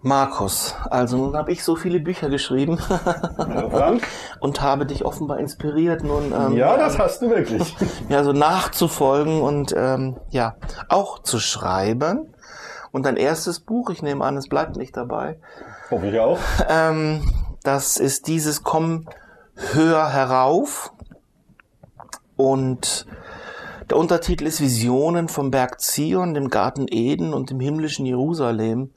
Markus, also nun habe ich so viele Bücher geschrieben und habe dich offenbar inspiriert, nun ähm, Ja, das hast du wirklich. ja, so nachzufolgen und ähm, ja, auch zu schreiben. Und dein erstes Buch, ich nehme an, es bleibt nicht dabei, Hoffe ich auch. ähm, das ist dieses Komm höher herauf. Und der Untertitel ist Visionen vom Berg Zion, dem Garten Eden und dem himmlischen Jerusalem.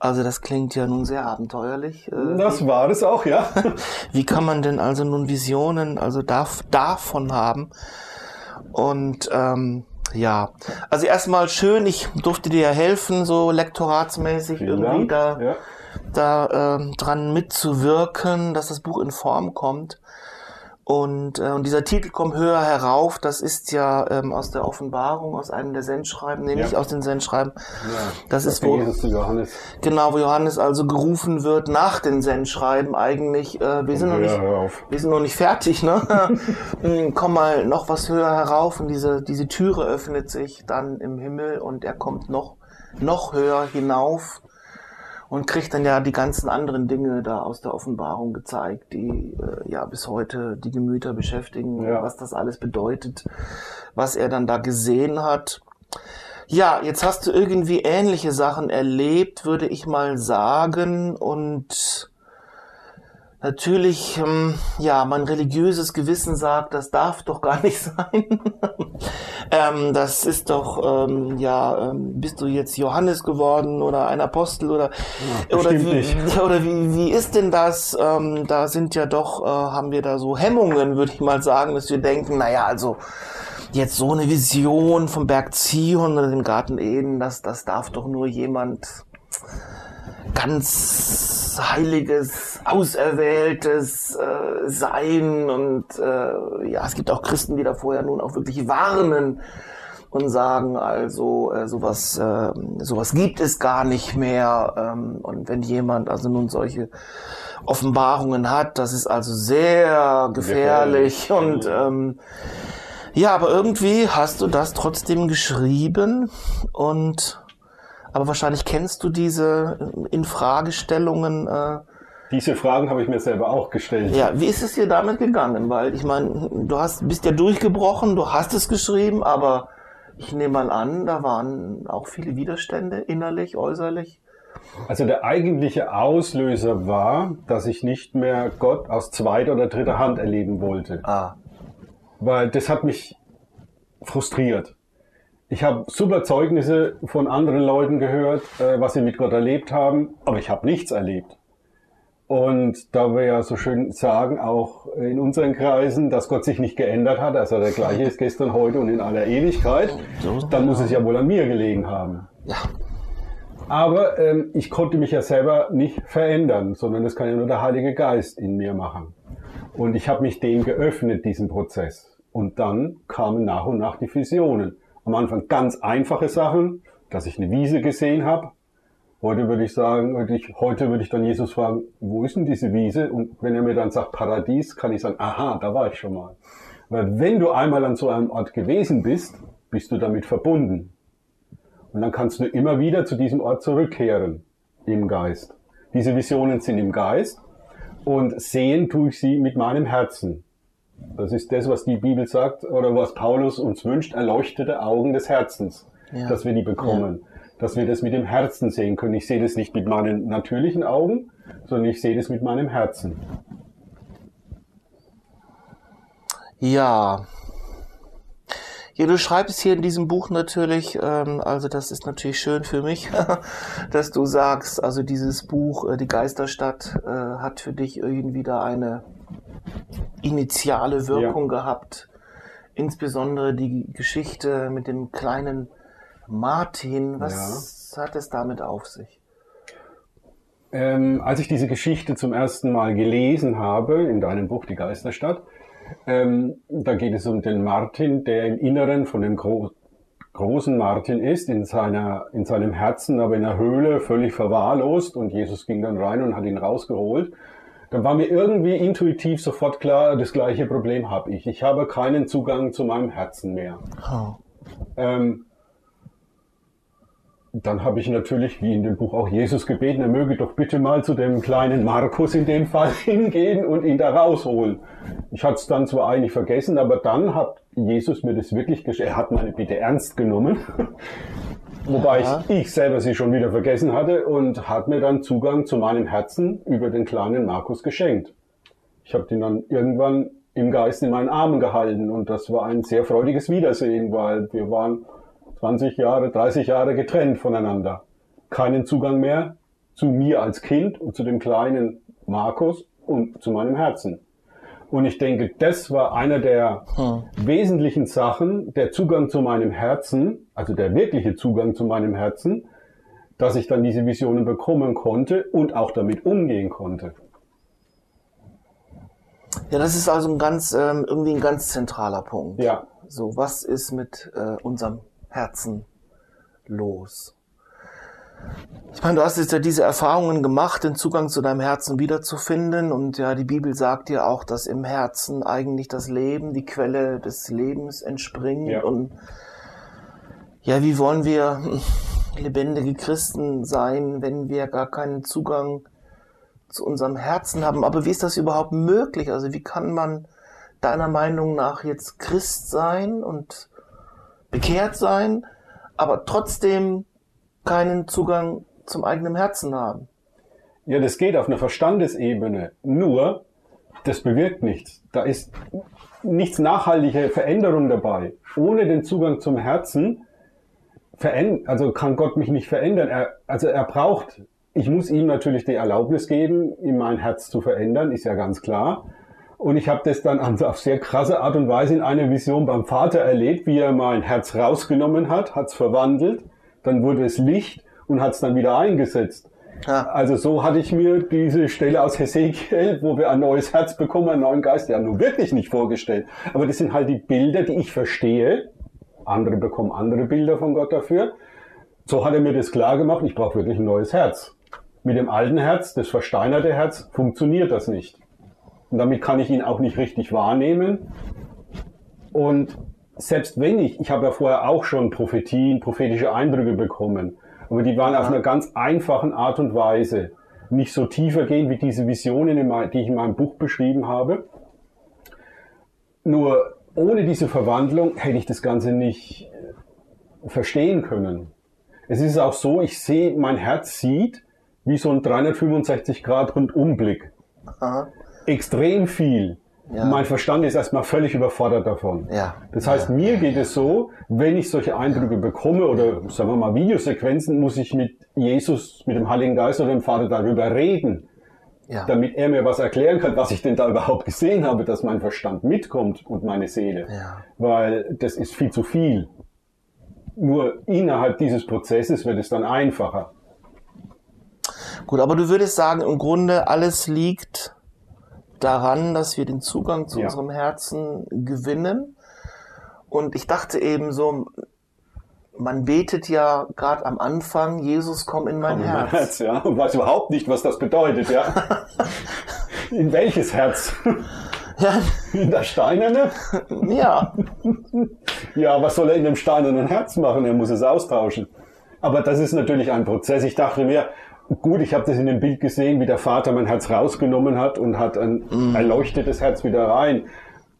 Also das klingt ja nun sehr abenteuerlich. Äh, Das war es auch, ja. Wie kann man denn also nun Visionen also darf, davon haben? Und ähm, ja, also erstmal schön, ich durfte dir ja helfen, so lektoratsmäßig irgendwie da, Ja. da ähm, dran mitzuwirken, dass das Buch in Form kommt. Und, äh, und dieser Titel Komm höher herauf, das ist ja ähm, aus der Offenbarung, aus einem der Sendschreiben, nämlich Ja. aus den Sendschreiben. Das ist ging wohl Jesus zu Johannes. genau, wo Johannes also gerufen wird nach den Sendschreiben eigentlich. Äh, wir sind noch nicht wir sind noch nicht fertig, ne? Hm, Komm mal noch was höher herauf und diese, diese Türe öffnet sich dann im Himmel und er kommt noch, noch höher hinauf und kriegt dann ja die ganzen anderen Dinge da aus der Offenbarung gezeigt, die äh, ja bis heute die Gemüter beschäftigen, Ja. was das alles bedeutet, was er dann da gesehen hat. Ja, jetzt hast du irgendwie ähnliche Sachen erlebt, würde ich mal sagen. Und natürlich, ähm, ja, mein religiöses Gewissen sagt, das darf doch gar nicht sein. ähm, das ist doch, ähm, ja, ähm, bist du jetzt Johannes geworden oder ein Apostel oder, oder, bestimmt wie, nicht. oder wie, wie ist denn das? Ähm, da sind ja doch, äh, haben wir da so Hemmungen, würde ich mal sagen, dass wir denken, naja, also, jetzt so eine Vision vom Berg Zion oder dem Garten Eden, das, das darf doch nur jemand ganz heiliges, auserwähltes äh, sein und äh, ja, es gibt auch Christen, die da vorher nun auch wirklich warnen und sagen, also äh, sowas, äh, sowas gibt es gar nicht mehr ähm, und wenn jemand also nun solche Offenbarungen hat, das ist also sehr gefährlich, Gefährlich. und ähm, ja, aber irgendwie hast du das trotzdem geschrieben und aber wahrscheinlich kennst du diese äh, Infragestellungen. Äh, Diese Fragen habe ich mir selber auch gestellt. ja, wie ist es dir damit gegangen? Weil ich meine, du hast bist ja durchgebrochen, du hast es geschrieben, aber ich nehme mal an, da waren auch viele Widerstände innerlich, äußerlich. Also der eigentliche Auslöser war, dass ich nicht mehr Gott aus zweiter oder dritter Hand erleben wollte. Ah, Weil das hat mich frustriert. Ich habe super Zeugnisse von anderen Leuten gehört, äh, was sie mit Gott erlebt haben, aber ich habe nichts erlebt. Und da wir ja so schön sagen, auch in unseren Kreisen, dass Gott sich nicht geändert hat, er der gleiche ist gestern, heute und in aller Ewigkeit, dann muss es ja wohl an mir gelegen haben. ja, Aber ähm, ich konnte mich ja selber nicht verändern, sondern das kann ja nur der Heilige Geist in mir machen. Und ich habe mich dem geöffnet, diesem Prozess. Und dann kamen nach und nach die Visionen. Am Anfang ganz einfache Sachen, dass ich eine Wiese gesehen habe. Heute würde ich sagen, heute, ich, heute würde ich dann Jesus fragen, wo ist denn diese Wiese? Und wenn er mir dann sagt Paradies, kann ich sagen, aha, da war ich schon mal. Weil wenn du einmal an so einem Ort gewesen bist, bist du damit verbunden. Und dann kannst du immer wieder zu diesem Ort zurückkehren im Geist. Diese Visionen sind im Geist und sehen tue ich sie mit meinem Herzen. Das ist das, was die Bibel sagt oder was Paulus uns wünscht, erleuchtete Augen des Herzens, Ja. dass wir die bekommen, dass wir das mit dem Herzen sehen können. Ich sehe das nicht mit meinen natürlichen Augen, sondern ich sehe das mit meinem Herzen. Ja. Ja, du schreibst hier in diesem Buch natürlich, ähm, also das ist natürlich schön für mich, dass du sagst, also dieses Buch, äh, die Geisterstadt, äh, hat für dich irgendwie da eine initiale Wirkung gehabt. Insbesondere die Geschichte mit dem kleinen Martin. Was hat es damit auf sich? Ähm, als ich diese Geschichte zum ersten Mal gelesen habe, in deinem Buch Die Geisterstadt, ähm, da geht es um den Martin, der im Inneren von dem Gro großen Martin ist, in, seiner, in seinem Herzen, aber in einer Höhle, völlig verwahrlost. Und Jesus ging dann rein und hat ihn rausgeholt. Dann war mir irgendwie intuitiv sofort klar, das gleiche Problem habe ich. Ich habe keinen Zugang zu meinem Herzen mehr. Oh. Ähm, dann habe ich natürlich, wie in dem Buch auch Jesus gebeten, er möge doch bitte mal zu dem kleinen Markus in dem Fall hingehen und ihn da rausholen. Ich hatte es dann zwar eigentlich vergessen, aber dann hat Jesus mir das wirklich geschenkt. Er hat meine Bitte ernst genommen. Wobei ja. ich, ich selber sie schon wieder vergessen hatte und hat mir dann Zugang zu meinem Herzen über den kleinen Markus geschenkt. Ich habe den dann irgendwann im Geist in meinen Armen gehalten und das war ein sehr freudiges Wiedersehen, weil wir waren 20 Jahre, 30 Jahre getrennt voneinander. Keinen Zugang mehr zu mir als Kind und zu dem kleinen Markus und zu meinem Herzen. Und ich denke, das war einer der hm. wesentlichen Sachen, der Zugang zu meinem Herzen, also der wirkliche Zugang zu meinem Herzen, dass ich dann diese Visionen bekommen konnte und auch damit umgehen konnte. Ja, das ist also ein ganz, ähm, irgendwie ein ganz zentraler Punkt. Ja. So, was ist mit äh, unserem Herzen los. Ich meine, du hast jetzt ja diese Erfahrungen gemacht, den Zugang zu deinem Herzen wiederzufinden. Und ja, die Bibel sagt ja auch, dass im Herzen eigentlich das Leben, die Quelle des Lebens entspringt. Ja. Und ja, wie wollen wir lebendige Christen sein, wenn wir gar keinen Zugang zu unserem Herzen haben? Aber wie ist das überhaupt möglich? Also wie kann man deiner Meinung nach jetzt Christ sein und bekehrt sein, aber trotzdem keinen Zugang zum eigenen Herzen haben. Ja, das geht auf einer Verstandesebene. Nur, das bewirkt nichts. Da ist nichts nachhaltige Veränderung dabei. Ohne den Zugang zum Herzen also kann Gott mich nicht verändern. Er, also er braucht, ich muss ihm natürlich die Erlaubnis geben, ihm mein Herz zu verändern, ist ja ganz klar. Und ich habe das dann auf sehr krasse Art und Weise in einer Vision beim Vater erlebt, wie er mein Herz rausgenommen hat, hat es verwandelt, dann wurde es Licht und hat es dann wieder eingesetzt. Ja. Also so hatte ich mir diese Stelle aus Hesekiel, wo wir ein neues Herz bekommen, einen neuen Geist, ja nun wirklich nicht vorgestellt. Aber das sind halt die Bilder, die ich verstehe. Andere bekommen andere Bilder von Gott dafür. So hat er mir das klar gemacht, ich brauche wirklich ein neues Herz. Mit dem alten Herz, das versteinerte Herz, funktioniert das nicht. Und damit kann ich ihn auch nicht richtig wahrnehmen. Und selbst wenn ich, ich habe ja vorher auch schon Prophetien, prophetische Eindrücke bekommen, aber die waren ja. auf einer ganz einfachen Art und Weise. Nicht so tiefer gehen wie diese Visionen, die ich in meinem Buch beschrieben habe. Nur ohne diese Verwandlung hätte ich das Ganze nicht äh, verstehen können. Es ist auch so, ich sehe, mein Herz sieht wie so ein 365 Grad Rundumblick. Aha extrem viel. Ja. Mein Verstand ist erstmal völlig überfordert davon. Ja. Das heißt, ja. mir geht es so, wenn ich solche Eindrücke bekomme oder sagen wir mal Videosequenzen, muss ich mit Jesus, mit dem Heiligen Geist oder dem Vater darüber reden. Ja. Damit er mir was erklären kann, was ich denn da überhaupt gesehen habe, dass mein Verstand mitkommt und meine Seele. Ja. Weil das ist viel zu viel. Nur innerhalb dieses Prozesses wird es dann einfacher. Gut, aber du würdest sagen, im Grunde alles liegt daran, dass wir den Zugang zu ja. unserem Herzen gewinnen. Und ich dachte eben so, man betet ja gerade am Anfang, Jesus, komm in mein komm Herz. In mein Herz, ja, und weiß überhaupt nicht, was das bedeutet, ja. in welches Herz? Ja. In das steinerne? Ja. ja, was soll er in dem steinernen Herz machen? Er muss es austauschen. Aber das ist natürlich ein Prozess. Ich dachte mir, Gut, ich habe das in dem Bild gesehen, wie der Vater mein Herz rausgenommen hat und hat ein mm. erleuchtetes Herz wieder rein.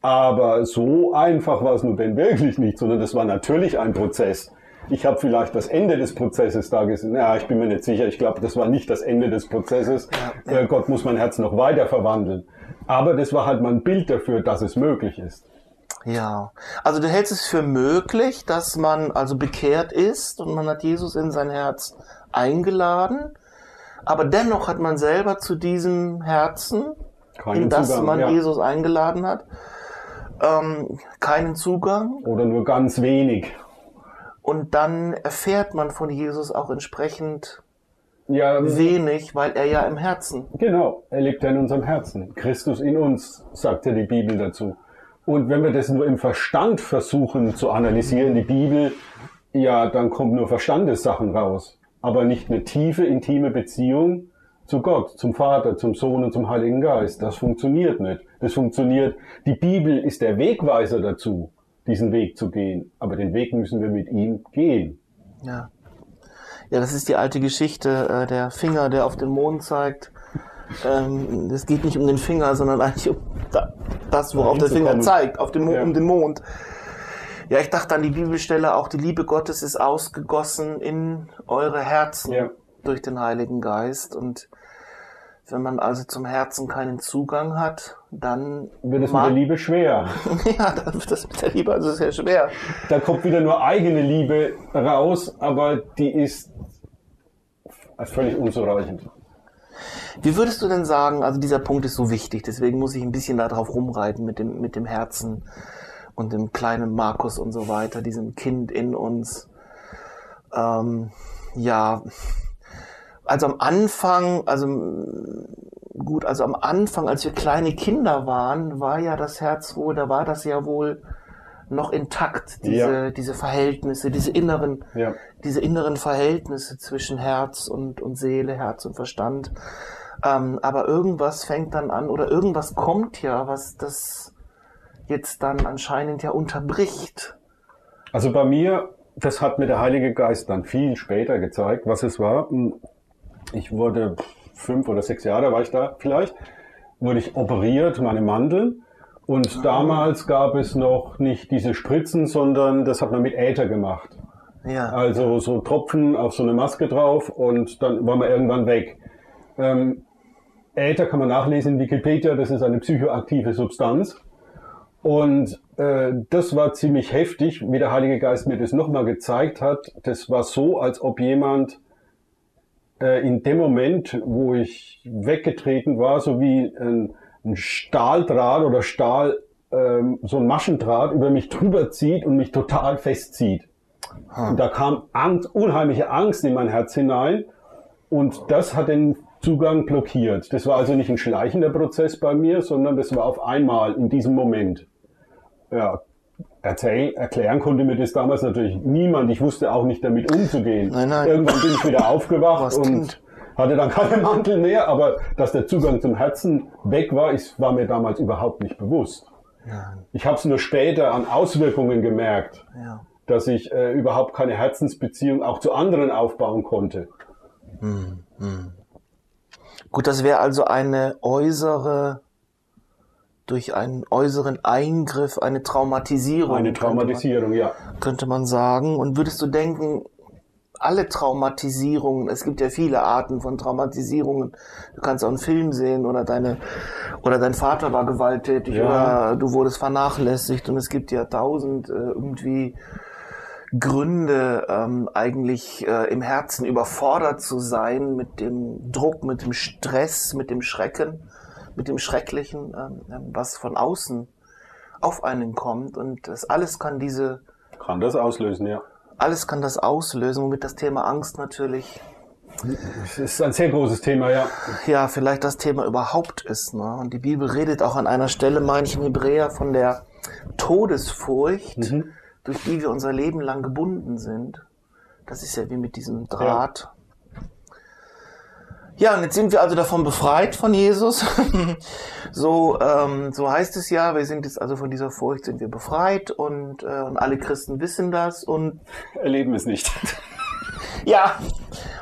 Aber so einfach war es nun denn wirklich nicht, sondern das war natürlich ein Prozess. Ich habe vielleicht das Ende des Prozesses da gesehen. Ja, ich bin mir nicht sicher. Ich glaube, das war nicht das Ende des Prozesses. Ja, ja. Äh, Gott muss mein Herz noch weiter verwandeln. Aber das war halt mal ein Bild dafür, dass es möglich ist. Ja, also du hältst es für möglich, dass man also bekehrt ist und man hat Jesus in sein Herz eingeladen aber dennoch hat man selber zu diesem Herzen, keinen in das Zugang, man ja. Jesus eingeladen hat, ähm, keinen Zugang. Oder nur ganz wenig. Und dann erfährt man von Jesus auch entsprechend ja, wenig, weil er ja im Herzen. Genau, er lebt ja in unserem Herzen. Christus in uns, sagt ja die Bibel dazu. Und wenn wir das nur im Verstand versuchen zu analysieren, die Bibel, ja, dann kommt nur Verstandessachen raus aber nicht eine tiefe, intime Beziehung zu Gott, zum Vater, zum Sohn und zum Heiligen Geist. Das funktioniert nicht. Das funktioniert. Die Bibel ist der Wegweiser dazu, diesen Weg zu gehen. Aber den Weg müssen wir mit ihm gehen. Ja. Ja, das ist die alte Geschichte, äh, der Finger, der auf den Mond zeigt. Ähm, es geht nicht um den Finger, sondern eigentlich um da, das, worauf der Finger zeigt, auf den Mo Ja. um den Mond. Ja, ich dachte an die Bibelstelle, auch die Liebe Gottes ist ausgegossen in eure Herzen Ja. durch den Heiligen Geist. Und wenn man also zum Herzen keinen Zugang hat, dann Wird es mit der Liebe schwer. ja, dann wird das mit der Liebe also sehr schwer. Da kommt wieder nur eigene Liebe raus, aber die ist völlig unzureichend. Wie würdest du denn sagen, also dieser Punkt ist so wichtig, deswegen muss ich ein bisschen darauf rumreiten mit dem, mit dem Herzen und dem kleinen Markus und so weiter, diesem Kind in uns. Ähm, ja, also am Anfang, also gut, also am Anfang, als wir kleine Kinder waren, war ja das Herz wohl, da war das ja wohl noch intakt, diese, Ja. diese Verhältnisse, diese inneren, Ja. diese inneren Verhältnisse zwischen Herz und, und Seele, Herz und Verstand. Ähm, aber irgendwas fängt dann an oder irgendwas kommt ja, was das jetzt dann anscheinend ja unterbricht. Also bei mir, das hat mir der Heilige Geist dann viel später gezeigt, was es war. Ich wurde fünf oder sechs Jahre, war ich da vielleicht, wurde ich operiert, meine Mandeln. Und damals gab es noch nicht diese Spritzen, sondern das hat man mit Äther gemacht. Ja. Also so Tropfen auf so eine Maske drauf und dann war man irgendwann weg. Ähm, Äther kann man nachlesen in Wikipedia, das ist eine psychoaktive Substanz. Und äh, das war ziemlich heftig, wie der Heilige Geist mir das nochmal gezeigt hat. Das war so, als ob jemand äh, in dem Moment, wo ich weggetreten war, so wie ein, ein Stahldraht oder Stahl, ähm, so ein Maschendraht über mich drüber zieht und mich total festzieht. Und da kam Angst, unheimliche Angst in mein Herz hinein und das hat den Zugang blockiert. Das war also nicht ein schleichender Prozess bei mir, sondern das war auf einmal in diesem Moment. Ja, erzählen, erklären konnte mir das damals natürlich niemand. Ich wusste auch nicht damit umzugehen. Nein, nein. Irgendwann bin ich wieder aufgewacht Was und Kind. hatte dann keine Mantel mehr, aber dass der Zugang zum Herzen weg war, ist, war mir damals überhaupt nicht bewusst. Ja, Ich habe es nur später an Auswirkungen gemerkt ja. dass ich äh, überhaupt keine Herzensbeziehung auch zu anderen aufbauen konnte. Gut, das wäre also eine äußere, durch einen äußeren Eingriff, eine Traumatisierung. Eine könnte man- Traumatisierung, ja. könnte man sagen. Und würdest du denken, alle Traumatisierungen, es gibt ja viele Arten von Traumatisierungen. Du kannst auch einen Film sehen oder deine, oder dein Vater war gewalttätig Ja. oder du wurdest vernachlässigt und es gibt ja tausend äh, irgendwie Gründe, ähm, eigentlich äh, im Herzen überfordert zu sein mit dem Druck, mit dem Stress, mit dem Schrecken, mit dem Schrecklichen, ähm, was von außen auf einen kommt. Und das alles kann diese Kann das auslösen, ja. alles kann das auslösen, womit das Thema Angst natürlich, Es ist ein sehr großes Thema, ja. ja, vielleicht das Thema überhaupt ist. Ne? Und die Bibel redet auch an einer Stelle, meine ich, im Hebräer von der Todesfurcht, durch die wir unser Leben lang gebunden sind. Das ist ja wie mit diesem Draht. Ja, und jetzt sind wir also davon befreit von Jesus. so, ähm, so heißt es ja, wir sind jetzt also von dieser Furcht sind wir befreit und, äh, und alle Christen wissen das und Erleben es nicht. Ja,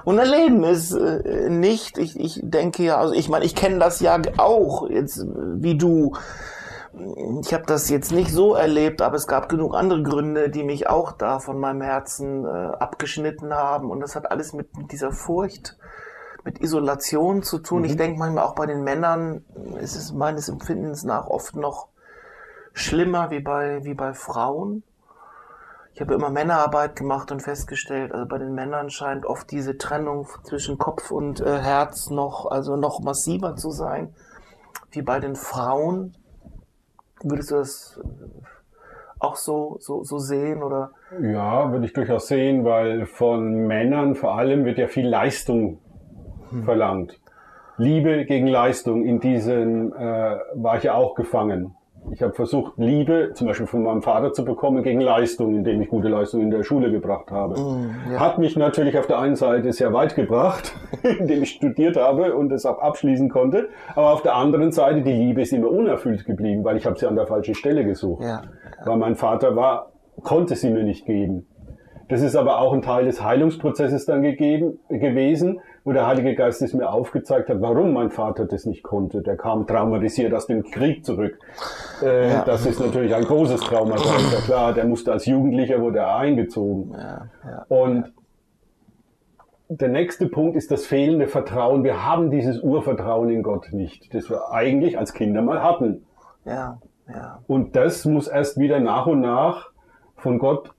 und erleben es äh, nicht. Ich, ich denke ja, also ich meine, ich kenne das ja auch jetzt äh, wie du. Ich habe das jetzt nicht so erlebt, aber es gab genug andere Gründe, die mich auch da von meinem Herzen äh, abgeschnitten haben. Und das hat alles mit, mit dieser Furcht, mit Isolation zu tun. Ich denke manchmal auch bei den Männern ist es meines Empfindens nach oft noch schlimmer wie bei, wie bei Frauen. Ich habe immer Männerarbeit gemacht und festgestellt, also bei den Männern scheint oft diese Trennung zwischen Kopf und äh, Herz noch, also noch massiver zu sein, wie bei den Frauen. Würdest du das auch so, so, so sehen oder? Ja, würde ich durchaus sehen, weil von Männern vor allem wird ja viel Leistung verlangt. Liebe gegen Leistung, in diesen äh, war ich ja auch gefangen. Ich habe versucht, Liebe zum Beispiel von meinem Vater zu bekommen gegen Leistung, indem ich gute Leistung in der Schule gebracht habe. ja. Hat mich natürlich auf der einen Seite sehr weit gebracht, indem ich studiert habe und es auch abschließen konnte. Aber auf der anderen Seite, die Liebe ist immer unerfüllt geblieben, weil ich habe sie an der falschen Stelle gesucht. Ja. Weil mein Vater war, konnte sie mir nicht geben. Das ist aber auch ein Teil des Heilungsprozesses dann gegeben, gewesen, wo der Heilige Geist es mir aufgezeigt hat, warum mein Vater das nicht konnte. Der kam traumatisiert aus dem Krieg zurück. Äh, ja. Das ist natürlich ein großes Trauma, ist klar. Der musste als Jugendlicher, wurde er eingezogen. Ja, ja, Und der nächste Punkt ist das fehlende Vertrauen. Wir haben dieses Urvertrauen in Gott nicht, das wir eigentlich als Kinder mal hatten. Ja, ja. Und das muss erst wieder nach und nach von Gott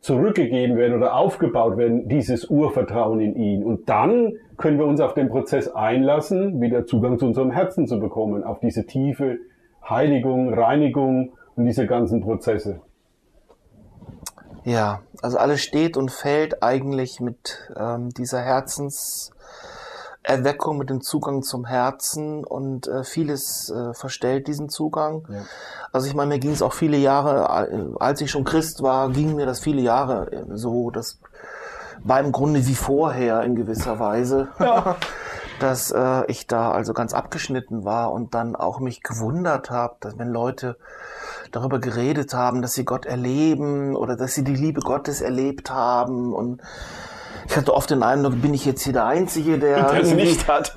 zurückgegeben werden oder aufgebaut werden, dieses Urvertrauen in ihn. Und dann können wir uns auf den Prozess einlassen, wieder Zugang zu unserem Herzen zu bekommen, auf diese tiefe Heiligung, Reinigung und diese ganzen Prozesse. Ja, also alles steht und fällt eigentlich mit ähm, dieser Herzens Erweckung, mit dem Zugang zum Herzen und äh, vieles äh, verstellt diesen Zugang. Ja. Also ich meine, mir ging es auch viele Jahre, äh, als ich schon Christ war, ging mir das viele Jahre äh, so, das war im Grunde wie vorher in gewisser Weise. Ja. dass äh, ich da also ganz abgeschnitten war und dann auch mich gewundert habe, dass wenn Leute darüber geredet haben, dass sie Gott erleben oder dass sie die Liebe Gottes erlebt haben und ich hatte oft den Eindruck, bin ich jetzt hier der Einzige, der, es nicht hat.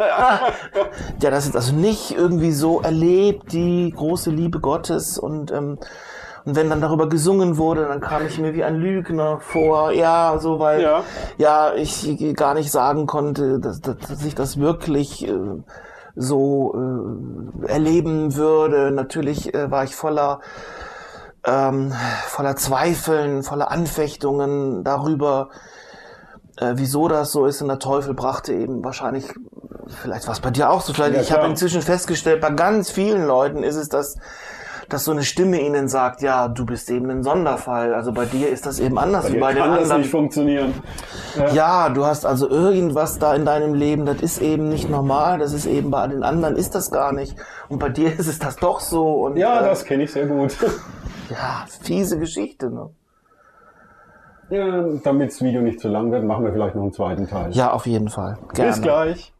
der das jetzt also nicht irgendwie so erlebt, die große Liebe Gottes und ähm, und wenn dann darüber gesungen wurde, dann kam ich mir wie ein Lügner vor. Ja, so weil ja, ja ich gar nicht sagen konnte, dass, dass ich das wirklich äh, so äh, erleben würde. Natürlich äh, war ich voller ähm, voller Zweifeln, voller Anfechtungen darüber, äh, wieso das so ist. Und der Teufel brachte eben wahrscheinlich, vielleicht war es bei dir auch so, vielleicht, ja, ich habe inzwischen festgestellt, bei ganz vielen Leuten ist es das, dass so eine Stimme ihnen sagt, ja, du bist eben ein Sonderfall. Also bei dir ist das eben anders bei wie bei den anderen. Das nicht funktionieren. Ja. ja, du hast also irgendwas da in deinem Leben, das ist eben nicht normal, das ist eben bei den anderen ist das gar nicht. Und bei dir ist es das doch so. Und, ja, äh, das kenne ich sehr gut. ja, fiese Geschichte, ne? Ja, damit das Video nicht zu lang wird, machen wir vielleicht noch einen zweiten Teil. Ja, auf jeden Fall. Gerne. Bis gleich.